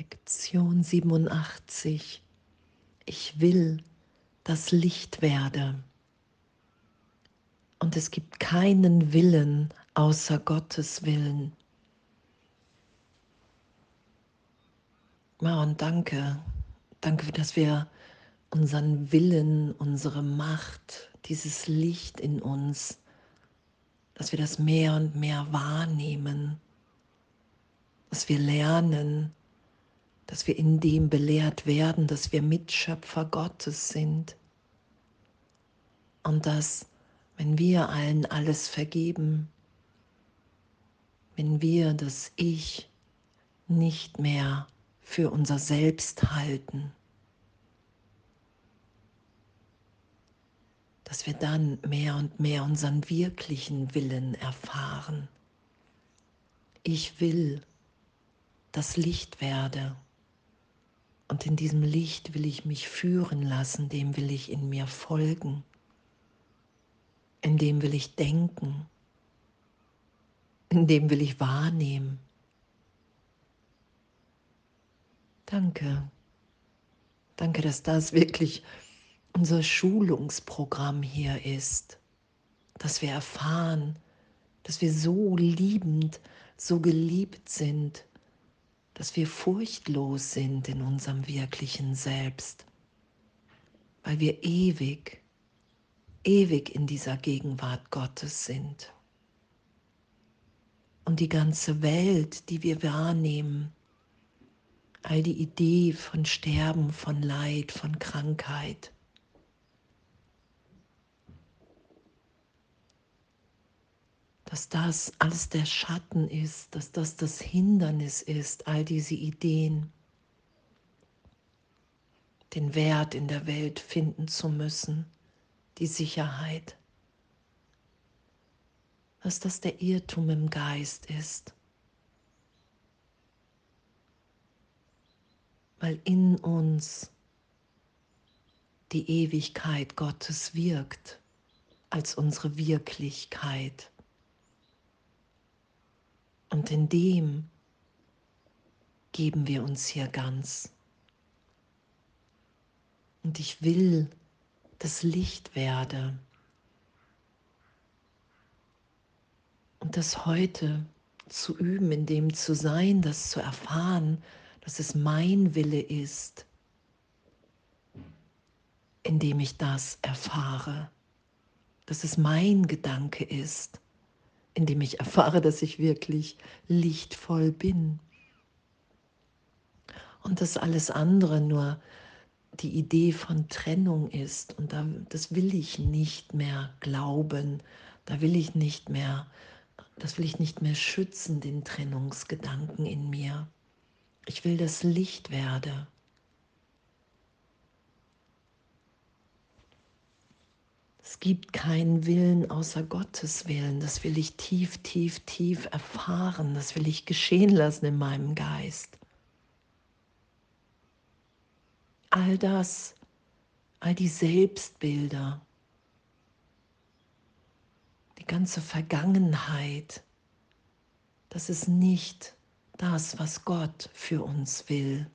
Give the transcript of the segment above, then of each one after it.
Lektion 87. Ich will das Licht werde. Und es gibt keinen Willen außer Gottes Willen. Ja, und danke, danke, dass wir unseren Willen, unsere Macht, dieses Licht in uns, dass wir das mehr und mehr wahrnehmen, dass wir lernen, dass wir in dem belehrt werden, dass wir Mitschöpfer Gottes sind und dass, wenn wir allen alles vergeben, wenn wir das Ich nicht mehr für unser Selbst halten, dass wir dann mehr und mehr unseren wirklichen Willen erfahren. Ich will das Licht werde. Und in diesem Licht will ich mich führen lassen, dem will ich in mir folgen, in dem will ich denken, in dem will ich wahrnehmen. Danke. Danke, dass das wirklich unser Schulungsprogramm hier ist, dass wir erfahren, dass wir so liebend, so geliebt sind, dass wir furchtlos sind in unserem wirklichen Selbst, weil wir ewig, ewig in dieser Gegenwart Gottes sind. Und die ganze Welt, die wir wahrnehmen, all die Idee von Sterben, von Leid, von Krankheit, dass das alles der Schatten ist, dass das das Hindernis ist, all diese Ideen, den Wert in der Welt finden zu müssen, die Sicherheit, dass das der Irrtum im Geist ist, weil in uns die Ewigkeit Gottes wirkt als unsere Wirklichkeit. Und in dem geben wir uns hier ganz. Und ich will das Licht werde. Und das heute zu üben, in dem zu sein, das zu erfahren, dass es mein Wille ist, indem ich das erfahre, dass es mein Gedanke ist, indem ich erfahre, dass ich wirklich lichtvoll bin. Und dass alles andere nur die Idee von Trennung ist. Und da, das will ich nicht mehr glauben. Da will ich nicht mehr, das will ich nicht mehr schützen, den Trennungsgedanken in mir. Ich will das Licht werde. Es gibt keinen Willen außer Gottes Willen. Das will ich tief, tief, tief erfahren. Das will ich geschehen lassen in meinem Geist. All das, all die Selbstbilder, die ganze Vergangenheit, das ist nicht das, was Gott für uns will,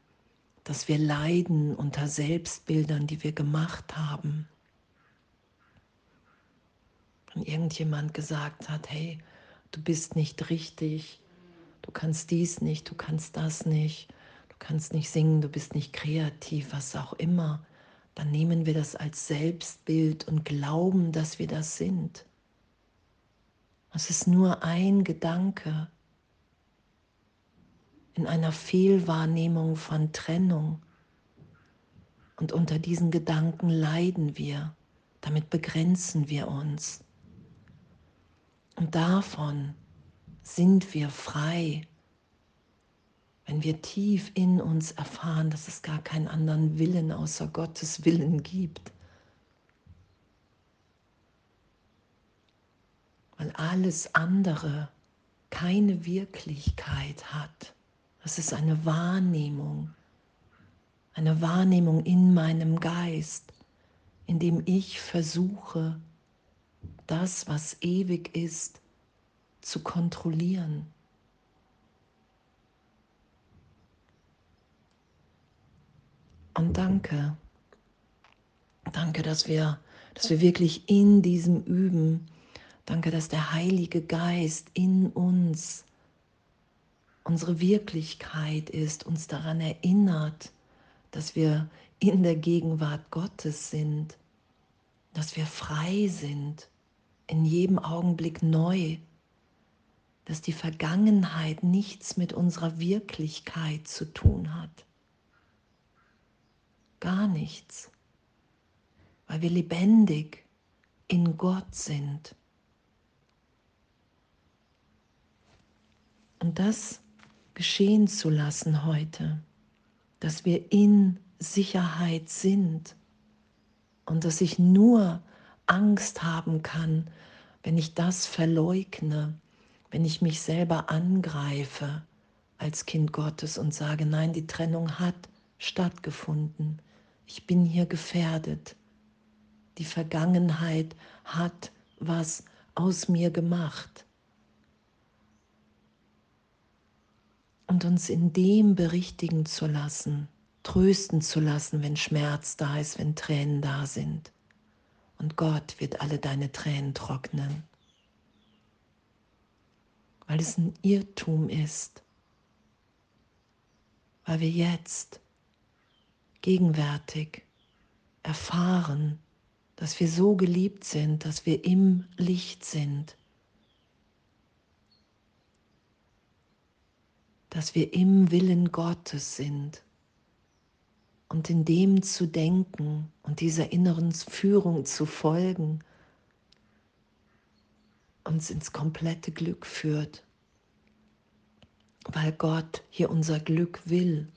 dass wir leiden unter Selbstbildern, die wir gemacht haben wenn irgendjemand gesagt hat, hey, du bist nicht richtig, du kannst dies nicht, du kannst das nicht, du kannst nicht singen, du bist nicht kreativ, was auch immer, dann nehmen wir das als Selbstbild und glauben, dass wir das sind. Es ist nur ein Gedanke in einer Fehlwahrnehmung von Trennung. Und unter diesen Gedanken leiden wir, damit begrenzen wir uns. Und davon sind wir frei, wenn wir tief in uns erfahren, dass es gar keinen anderen Willen außer Gottes Willen gibt. Weil alles andere keine Wirklichkeit hat. Das ist eine Wahrnehmung, eine Wahrnehmung in meinem Geist, in dem ich versuche, das, was ewig ist, zu kontrollieren. Und danke. Danke, dass wir, dass wir wirklich in diesem Üben, danke, dass der Heilige Geist in uns unsere Wirklichkeit ist, uns daran erinnert, dass wir in der Gegenwart Gottes sind, dass wir frei sind, in jedem Augenblick neu, dass die Vergangenheit nichts mit unserer Wirklichkeit zu tun hat. Gar nichts, weil wir lebendig in Gott sind. Und das geschehen zu lassen heute, dass wir in Sicherheit sind und dass ich nur Angst haben kann, wenn ich das verleugne, wenn ich mich selber angreife als Kind Gottes und sage, nein, die Trennung hat stattgefunden. Ich bin hier gefährdet. Die Vergangenheit hat was aus mir gemacht. Und uns in dem berichtigen zu lassen, trösten zu lassen, wenn Schmerz da ist, wenn Tränen da sind. Und Gott wird alle deine Tränen trocknen, weil es ein Irrtum ist, weil wir jetzt gegenwärtig erfahren, dass wir so geliebt sind, dass wir im Licht sind, dass wir im Willen Gottes sind und in dem zu denken und dieser inneren Führung zu folgen, uns ins komplette Glück führt, weil Gott hier unser Glück will.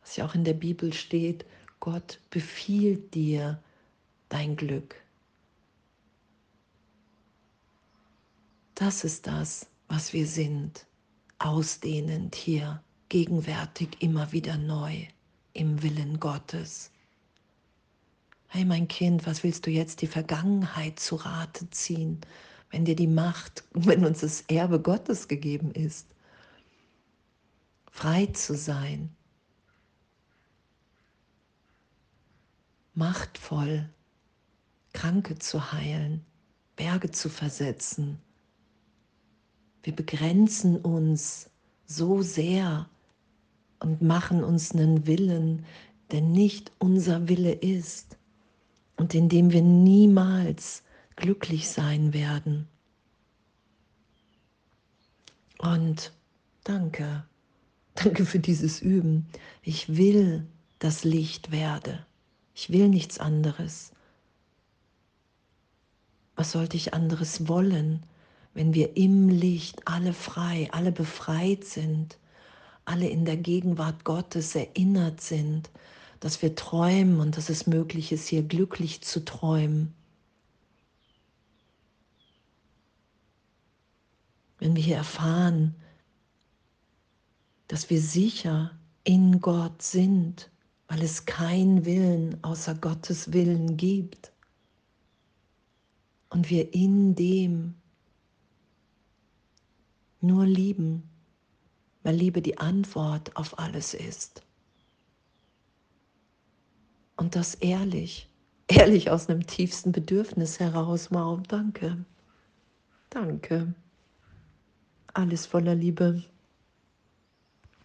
Was ja auch in der Bibel steht, Gott befiehlt dir dein Glück. Das ist das, was wir sind, ausdehnend hier, gegenwärtig immer wieder neu im Willen Gottes. Hey mein Kind, was willst du jetzt die Vergangenheit zu Rate ziehen, wenn dir die Macht, wenn uns das Erbe Gottes gegeben ist, frei zu sein, machtvoll, Kranke zu heilen, Berge zu versetzen. Wir begrenzen uns so sehr und machen uns einen Willen, der nicht unser Wille ist und in dem wir niemals glücklich sein werden. Und danke, danke für dieses Üben. Ich will das Licht werde. Ich will nichts anderes. Was sollte ich anderes wollen, wenn wir im Licht alle frei, alle befreit sind alle in der Gegenwart Gottes erinnert sind, dass wir träumen und dass es möglich ist, hier glücklich zu träumen. Wenn wir hier erfahren, dass wir sicher in Gott sind, weil es keinen Willen außer Gottes Willen gibt und wir in dem nur lieben weil Liebe die Antwort auf alles ist. Und das ehrlich, ehrlich aus einem tiefsten Bedürfnis heraus, wow, danke, danke. Alles voller Liebe.